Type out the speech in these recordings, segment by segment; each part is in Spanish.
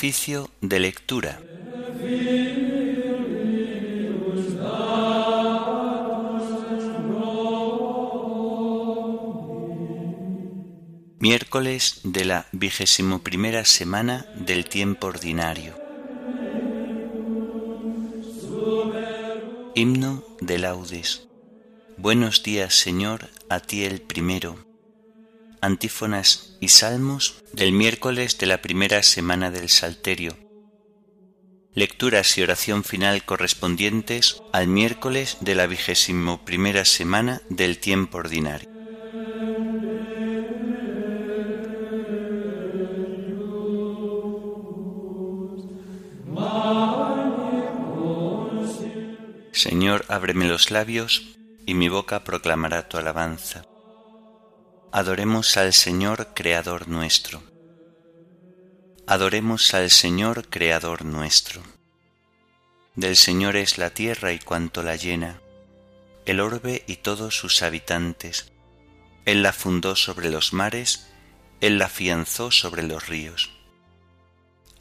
Oficio de lectura. Miércoles de la vigésimo primera semana del tiempo ordinario. Himno de laudes. Buenos días, Señor, a ti el primero antífonas y salmos del miércoles de la primera semana del Salterio. Lecturas y oración final correspondientes al miércoles de la vigésimo primera semana del tiempo ordinario. Señor, ábreme los labios, y mi boca proclamará tu alabanza. Adoremos al Señor Creador nuestro. Adoremos al Señor Creador nuestro. Del Señor es la tierra y cuanto la llena, el orbe y todos sus habitantes. Él la fundó sobre los mares, Él la afianzó sobre los ríos.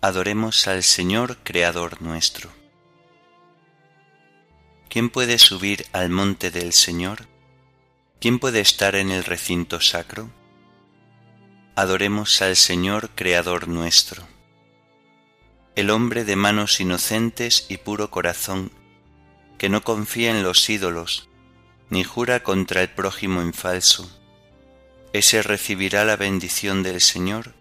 Adoremos al Señor Creador nuestro. ¿Quién puede subir al monte del Señor? ¿Quién puede estar en el recinto sacro? Adoremos al Señor Creador nuestro. El hombre de manos inocentes y puro corazón, que no confía en los ídolos, ni jura contra el prójimo en falso, ese recibirá la bendición del Señor,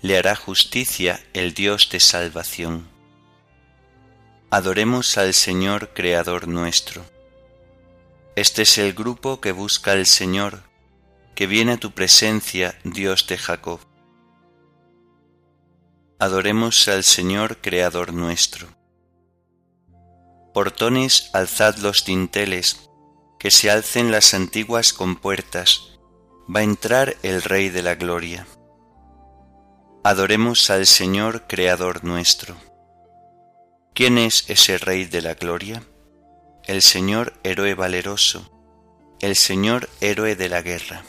le hará justicia el Dios de salvación. Adoremos al Señor Creador nuestro. Este es el grupo que busca al Señor, que viene a tu presencia, Dios de Jacob. Adoremos al Señor Creador nuestro. Portones, alzad los dinteles, que se alcen las antiguas compuertas, va a entrar el Rey de la Gloria. Adoremos al Señor Creador nuestro. ¿Quién es ese Rey de la Gloria? El Señor héroe valeroso, el Señor héroe de la guerra.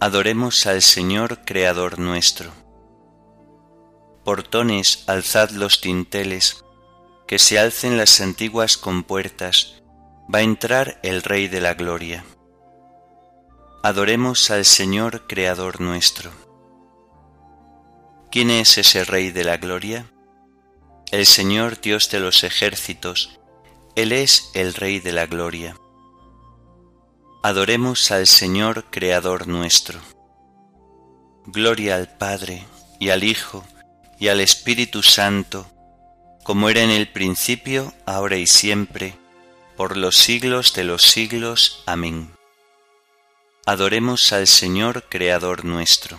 Adoremos al Señor Creador nuestro. Portones, alzad los tinteles, que se alcen las antiguas compuertas, va a entrar el Rey de la Gloria. Adoremos al Señor Creador nuestro. ¿Quién es ese Rey de la Gloria? El Señor Dios de los ejércitos, él es el Rey de la Gloria. Adoremos al Señor Creador nuestro. Gloria al Padre, y al Hijo, y al Espíritu Santo, como era en el principio, ahora y siempre, por los siglos de los siglos. Amén. Adoremos al Señor Creador nuestro.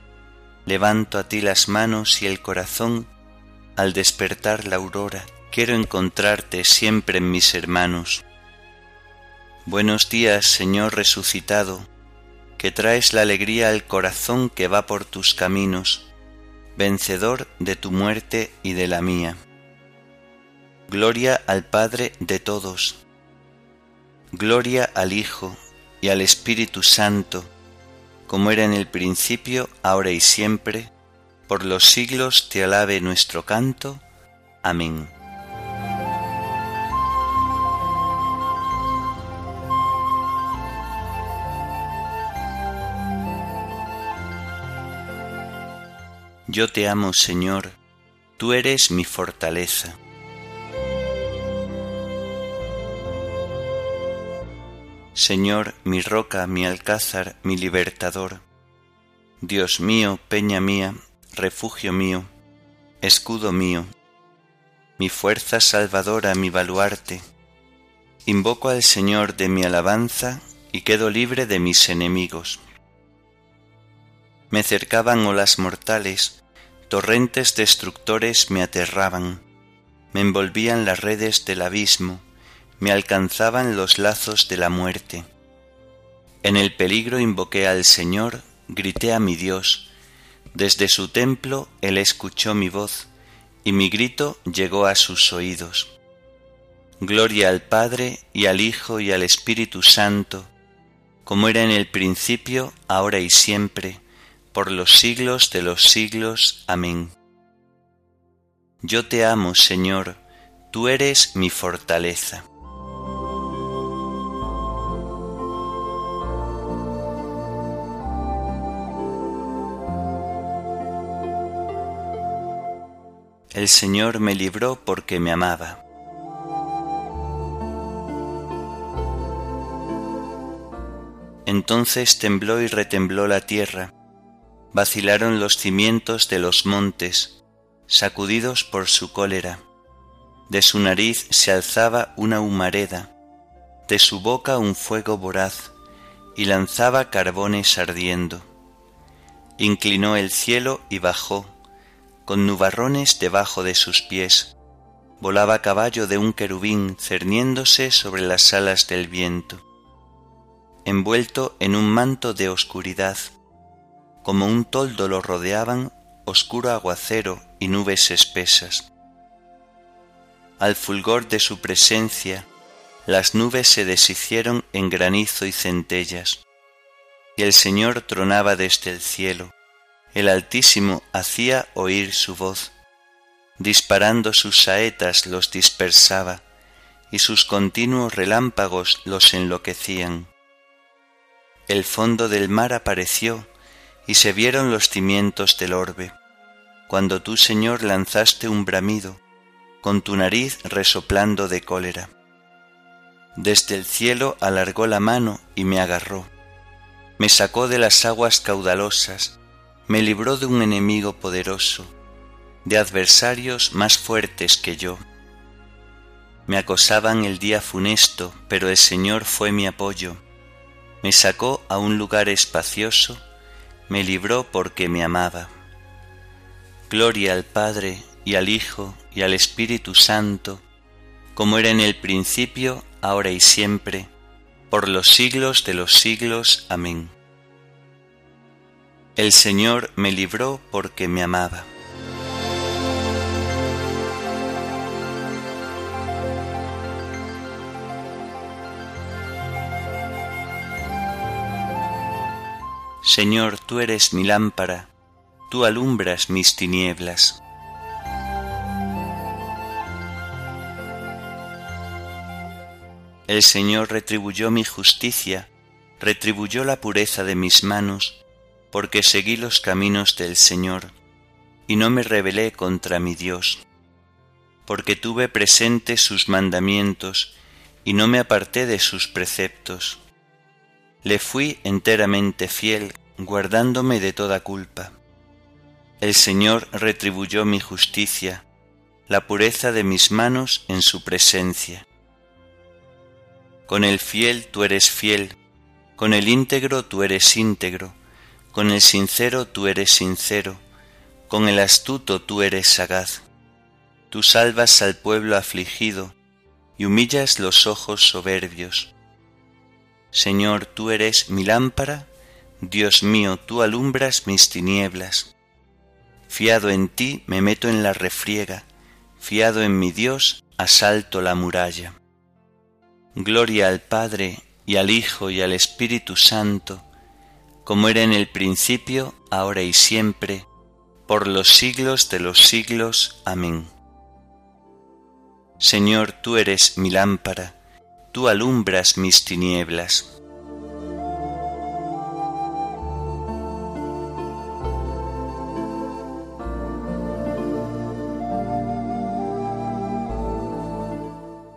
levanto a ti las manos y el corazón, al despertar la aurora, quiero encontrarte siempre en mis hermanos. Buenos días, Señor resucitado, que traes la alegría al corazón que va por tus caminos, vencedor de tu muerte y de la mía. Gloria al Padre de todos, gloria al Hijo y al Espíritu Santo, como era en el principio, ahora y siempre, por los siglos te alabe nuestro canto. Amén. Yo te amo, Señor, tú eres mi fortaleza. Señor, mi roca, mi alcázar, mi libertador. Dios mío, peña mía, refugio mío, escudo mío, mi fuerza salvadora, mi baluarte. Invoco al Señor de mi alabanza y quedo libre de mis enemigos. Me cercaban olas mortales, torrentes destructores me aterraban, me envolvían las redes del abismo, me alcanzaban los lazos de la muerte. En el peligro invoqué al Señor, grité a mi Dios, desde su templo Él escuchó mi voz, y mi grito llegó a sus oídos. Gloria al Padre y al Hijo y al Espíritu Santo, como era en el principio, ahora y siempre, por los siglos de los siglos. Amén. Yo te amo, Señor, tú eres mi fortaleza. El Señor me libró porque me amaba. Entonces tembló y retembló la tierra, vacilaron los cimientos de los montes, sacudidos por su cólera. De su nariz se alzaba una humareda, de su boca un fuego voraz, y lanzaba carbones ardiendo. Inclinó el cielo y bajó, con nubarrones debajo de sus pies. Volaba caballo de un querubín cerniéndose sobre las alas del viento envuelto en un manto de oscuridad, como un toldo lo rodeaban oscuro aguacero y nubes espesas. Al fulgor de su presencia, las nubes se deshicieron en granizo y centellas, y el Señor tronaba desde el cielo, el Altísimo hacía oír su voz, disparando sus saetas los dispersaba, y sus continuos relámpagos los enloquecían. El fondo del mar apareció y se vieron los cimientos del orbe, cuando tú, Señor, lanzaste un bramido, con tu nariz resoplando de cólera. Desde el cielo alargó la mano y me agarró, me sacó de las aguas caudalosas, me libró de un enemigo poderoso, de adversarios más fuertes que yo. Me acosaban el día funesto, pero el Señor fue mi apoyo me sacó a un lugar espacioso, me libró porque me amaba. Gloria al Padre y al Hijo y al Espíritu Santo, como era en el principio, ahora y siempre, por los siglos de los siglos. Amén. El Señor me libró porque me amaba. Señor, tú eres mi lámpara, tú alumbras mis tinieblas. El Señor retribuyó mi justicia, retribuyó la pureza de mis manos, porque seguí los caminos del Señor, y no me rebelé contra mi Dios, porque tuve presente sus mandamientos, y no me aparté de sus preceptos le fui enteramente fiel, guardándome de toda culpa. El Señor retribuyó mi justicia, la pureza de mis manos en su presencia. Con el fiel tú eres fiel, con el íntegro tú eres íntegro, con el sincero tú eres sincero, con el astuto tú eres sagaz. Tú salvas al pueblo afligido y humillas los ojos soberbios Señor, tú eres mi lámpara, Dios mío, tú alumbras mis tinieblas. Fiado en ti me meto en la refriega, fiado en mi Dios asalto la muralla. Gloria al Padre y al Hijo y al Espíritu Santo, como era en el principio, ahora y siempre, por los siglos de los siglos. Amén. Señor, tú eres mi lámpara, tú alumbras mis tinieblas.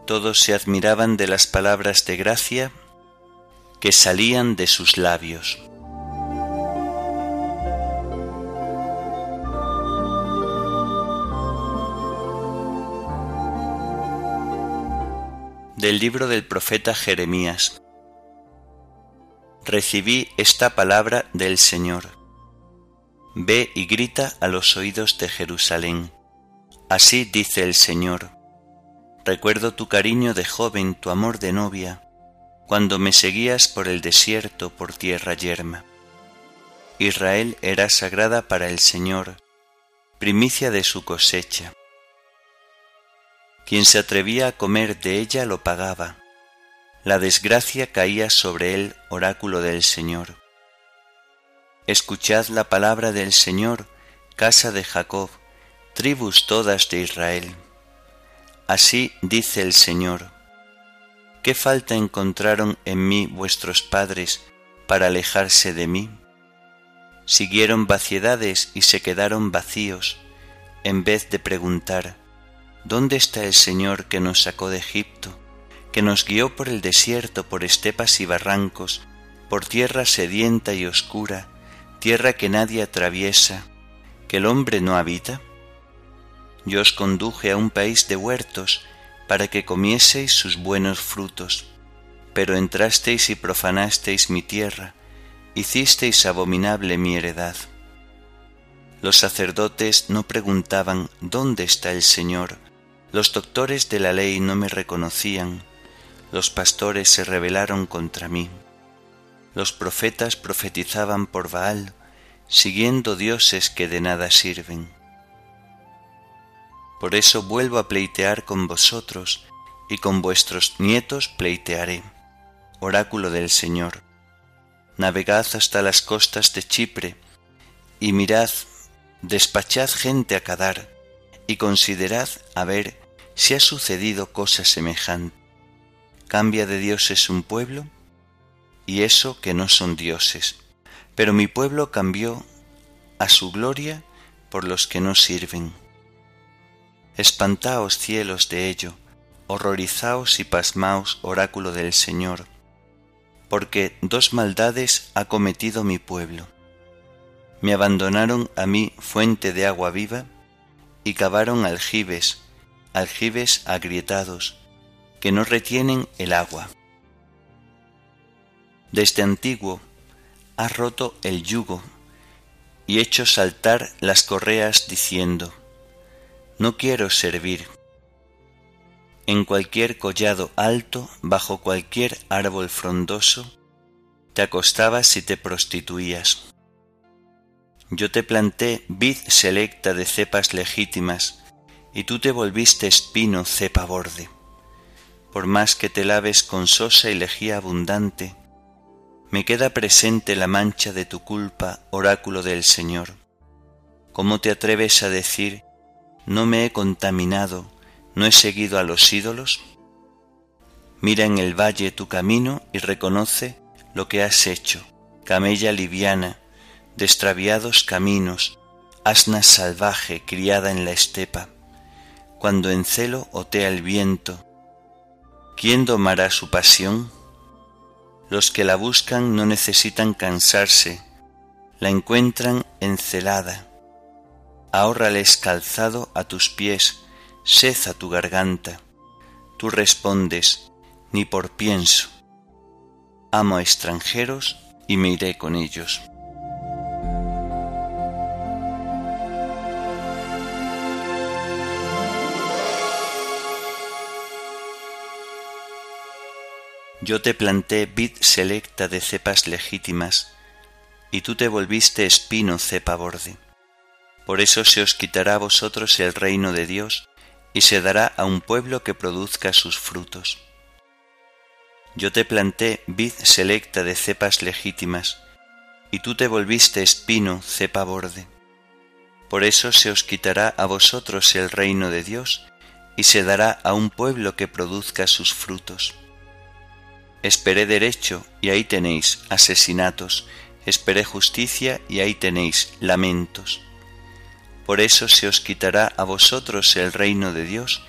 Todos se admiraban de las palabras de gracia que salían de sus labios. Del libro del profeta Jeremías. Recibí esta palabra del Señor. Ve y grita a los oídos de Jerusalén. Así dice el Señor. Recuerdo tu cariño de joven, tu amor de novia, cuando me seguías por el desierto, por tierra yerma. Israel era sagrada para el Señor, primicia de su cosecha. Quien se atrevía a comer de ella lo pagaba. La desgracia caía sobre él, oráculo del Señor. Escuchad la palabra del Señor, casa de Jacob, tribus todas de Israel. Así dice el Señor. ¿Qué falta encontraron en mí vuestros padres para alejarse de mí? Siguieron vaciedades y se quedaron vacíos, en vez de preguntar, ¿Dónde está el Señor que nos sacó de Egipto, que nos guió por el desierto, por estepas y barrancos, por tierra sedienta y oscura, tierra que nadie atraviesa, que el hombre no habita? Yo os conduje a un país de huertos para que comieseis sus buenos frutos, pero entrasteis y profanasteis mi tierra, hicisteis abominable mi heredad. Los sacerdotes no preguntaban ¿dónde está el Señor? Los doctores de la ley no me reconocían, los pastores se rebelaron contra mí. Los profetas profetizaban por Baal, siguiendo dioses que de nada sirven. Por eso vuelvo a pleitear con vosotros, y con vuestros nietos pleitearé. Oráculo del Señor. Navegad hasta las costas de Chipre, y mirad, despachad gente a Cadar, y considerad a ver si ha sucedido cosa semejante. ¿Cambia de dioses un pueblo? Y eso que no son dioses. Pero mi pueblo cambió a su gloria por los que no sirven. Espantaos cielos de ello, horrorizaos y pasmaos, oráculo del Señor, porque dos maldades ha cometido mi pueblo. Me abandonaron a mí fuente de agua viva y cavaron aljibes aljibes agrietados, que no retienen el agua. Desde antiguo ha roto el yugo y hecho saltar las correas diciendo, No quiero servir. En cualquier collado alto, bajo cualquier árbol frondoso, te acostabas y te prostituías. Yo te planté vid selecta de cepas legítimas, y tú te volviste espino cepa borde. Por más que te laves con sosa y lejía abundante, me queda presente la mancha de tu culpa, oráculo del Señor. ¿Cómo te atreves a decir, no me he contaminado, no he seguido a los ídolos? Mira en el valle tu camino y reconoce lo que has hecho, camella liviana, de extraviados caminos, asna salvaje criada en la estepa cuando en celo otea el viento. ¿Quién domará su pasión? Los que la buscan no necesitan cansarse, la encuentran encelada. Ahórrales calzado a tus pies, sed a tu garganta. Tú respondes, ni por pienso. Amo a extranjeros y me iré con ellos. Yo te planté vid selecta de cepas legítimas, y tú te volviste espino cepa borde. Por eso se os quitará a vosotros el reino de Dios, y se dará a un pueblo que produzca sus frutos. Yo te planté vid selecta de cepas legítimas, y tú te volviste espino cepa borde. Por eso se os quitará a vosotros el reino de Dios, y se dará a un pueblo que produzca sus frutos. Esperé derecho y ahí tenéis asesinatos, esperé justicia y ahí tenéis lamentos. Por eso se os quitará a vosotros el reino de Dios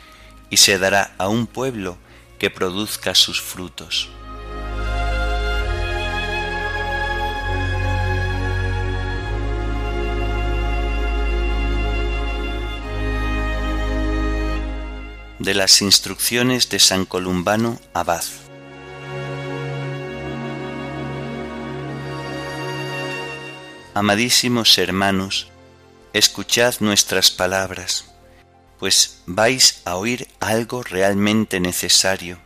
y se dará a un pueblo que produzca sus frutos. de las instrucciones de San Columbano Abad. Amadísimos hermanos, escuchad nuestras palabras, pues vais a oír algo realmente necesario,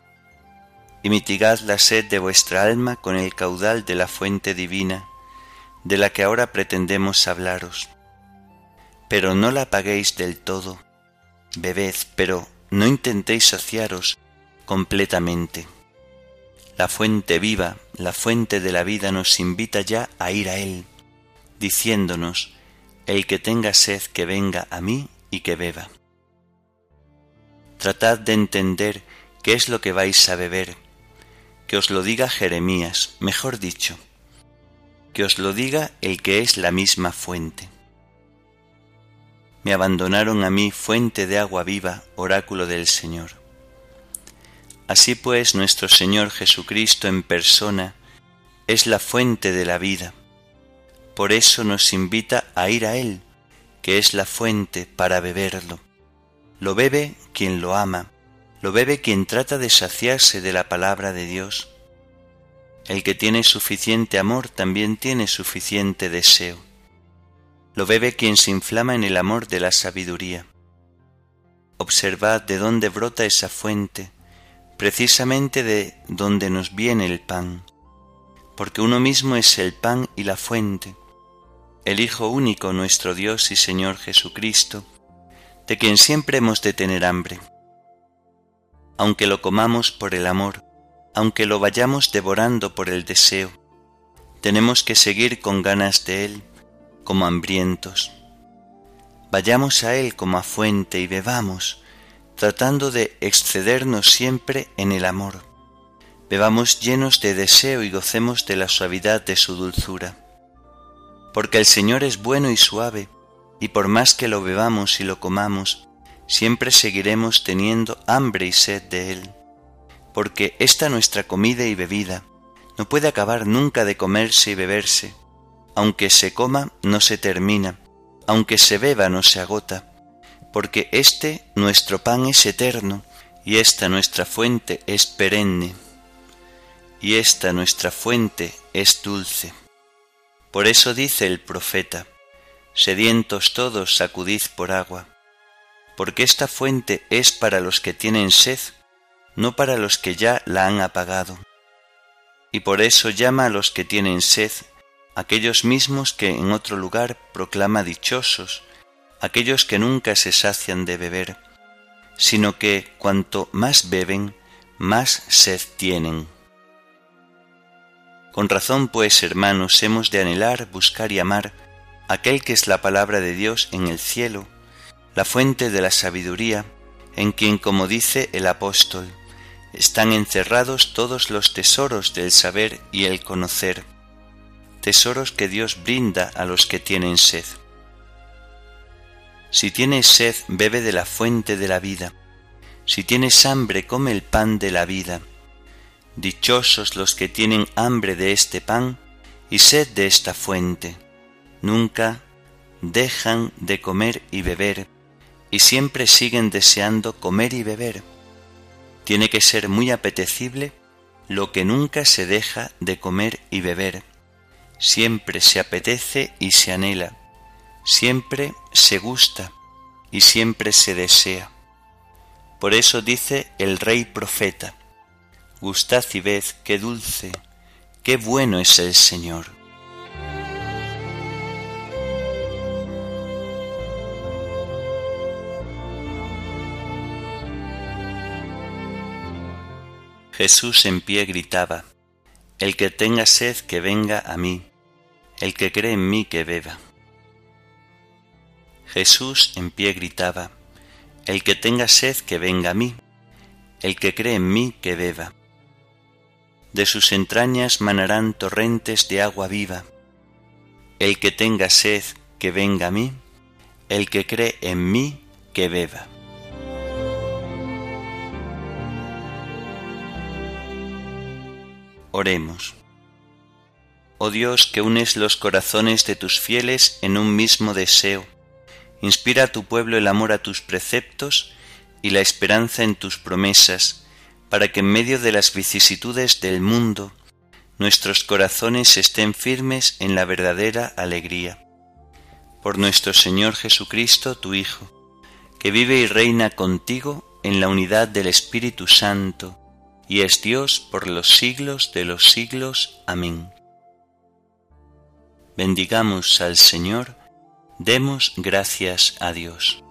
y mitigad la sed de vuestra alma con el caudal de la fuente divina, de la que ahora pretendemos hablaros. Pero no la apaguéis del todo, bebed, pero no intentéis saciaros completamente. La fuente viva, la fuente de la vida nos invita ya a ir a Él, diciéndonos, el que tenga sed que venga a mí y que beba. Tratad de entender qué es lo que vais a beber, que os lo diga Jeremías, mejor dicho, que os lo diga el que es la misma fuente. Me abandonaron a mí fuente de agua viva, oráculo del Señor. Así pues nuestro Señor Jesucristo en persona es la fuente de la vida. Por eso nos invita a ir a Él, que es la fuente para beberlo. Lo bebe quien lo ama, lo bebe quien trata de saciarse de la palabra de Dios. El que tiene suficiente amor también tiene suficiente deseo lo bebe quien se inflama en el amor de la sabiduría. Observad de dónde brota esa fuente, precisamente de donde nos viene el pan, porque uno mismo es el pan y la fuente, el Hijo único nuestro Dios y Señor Jesucristo, de quien siempre hemos de tener hambre. Aunque lo comamos por el amor, aunque lo vayamos devorando por el deseo, tenemos que seguir con ganas de Él, como hambrientos. Vayamos a Él como a fuente y bebamos, tratando de excedernos siempre en el amor. Bebamos llenos de deseo y gocemos de la suavidad de su dulzura. Porque el Señor es bueno y suave, y por más que lo bebamos y lo comamos, siempre seguiremos teniendo hambre y sed de Él. Porque esta nuestra comida y bebida no puede acabar nunca de comerse y beberse, aunque se coma, no se termina, aunque se beba, no se agota, porque este nuestro pan es eterno, y esta nuestra fuente es perenne, y esta nuestra fuente es dulce. Por eso dice el profeta, sedientos todos sacudid por agua, porque esta fuente es para los que tienen sed, no para los que ya la han apagado. Y por eso llama a los que tienen sed aquellos mismos que en otro lugar proclama dichosos, aquellos que nunca se sacian de beber, sino que cuanto más beben, más sed tienen. Con razón, pues, hermanos, hemos de anhelar, buscar y amar aquel que es la palabra de Dios en el cielo, la fuente de la sabiduría, en quien, como dice el apóstol, están encerrados todos los tesoros del saber y el conocer tesoros que Dios brinda a los que tienen sed. Si tienes sed, bebe de la fuente de la vida. Si tienes hambre, come el pan de la vida. Dichosos los que tienen hambre de este pan y sed de esta fuente. Nunca dejan de comer y beber, y siempre siguen deseando comer y beber. Tiene que ser muy apetecible lo que nunca se deja de comer y beber siempre se apetece y se anhela, siempre se gusta y siempre se desea. Por eso dice el rey profeta, Gustad y ved qué dulce, qué bueno es el Señor. Jesús en pie gritaba, El que tenga sed que venga a mí el que cree en mí que beba. Jesús en pie gritaba, El que tenga sed que venga a mí, el que cree en mí que beba. De sus entrañas manarán torrentes de agua viva. El que tenga sed que venga a mí, el que cree en mí que beba. Oremos. Oh Dios, que unes los corazones de tus fieles en un mismo deseo, inspira a tu pueblo el amor a tus preceptos y la esperanza en tus promesas, para que en medio de las vicisitudes del mundo nuestros corazones estén firmes en la verdadera alegría. Por nuestro Señor Jesucristo, tu Hijo, que vive y reina contigo en la unidad del Espíritu Santo, y es Dios por los siglos de los siglos. Amén. Bendigamos al Señor, demos gracias a Dios.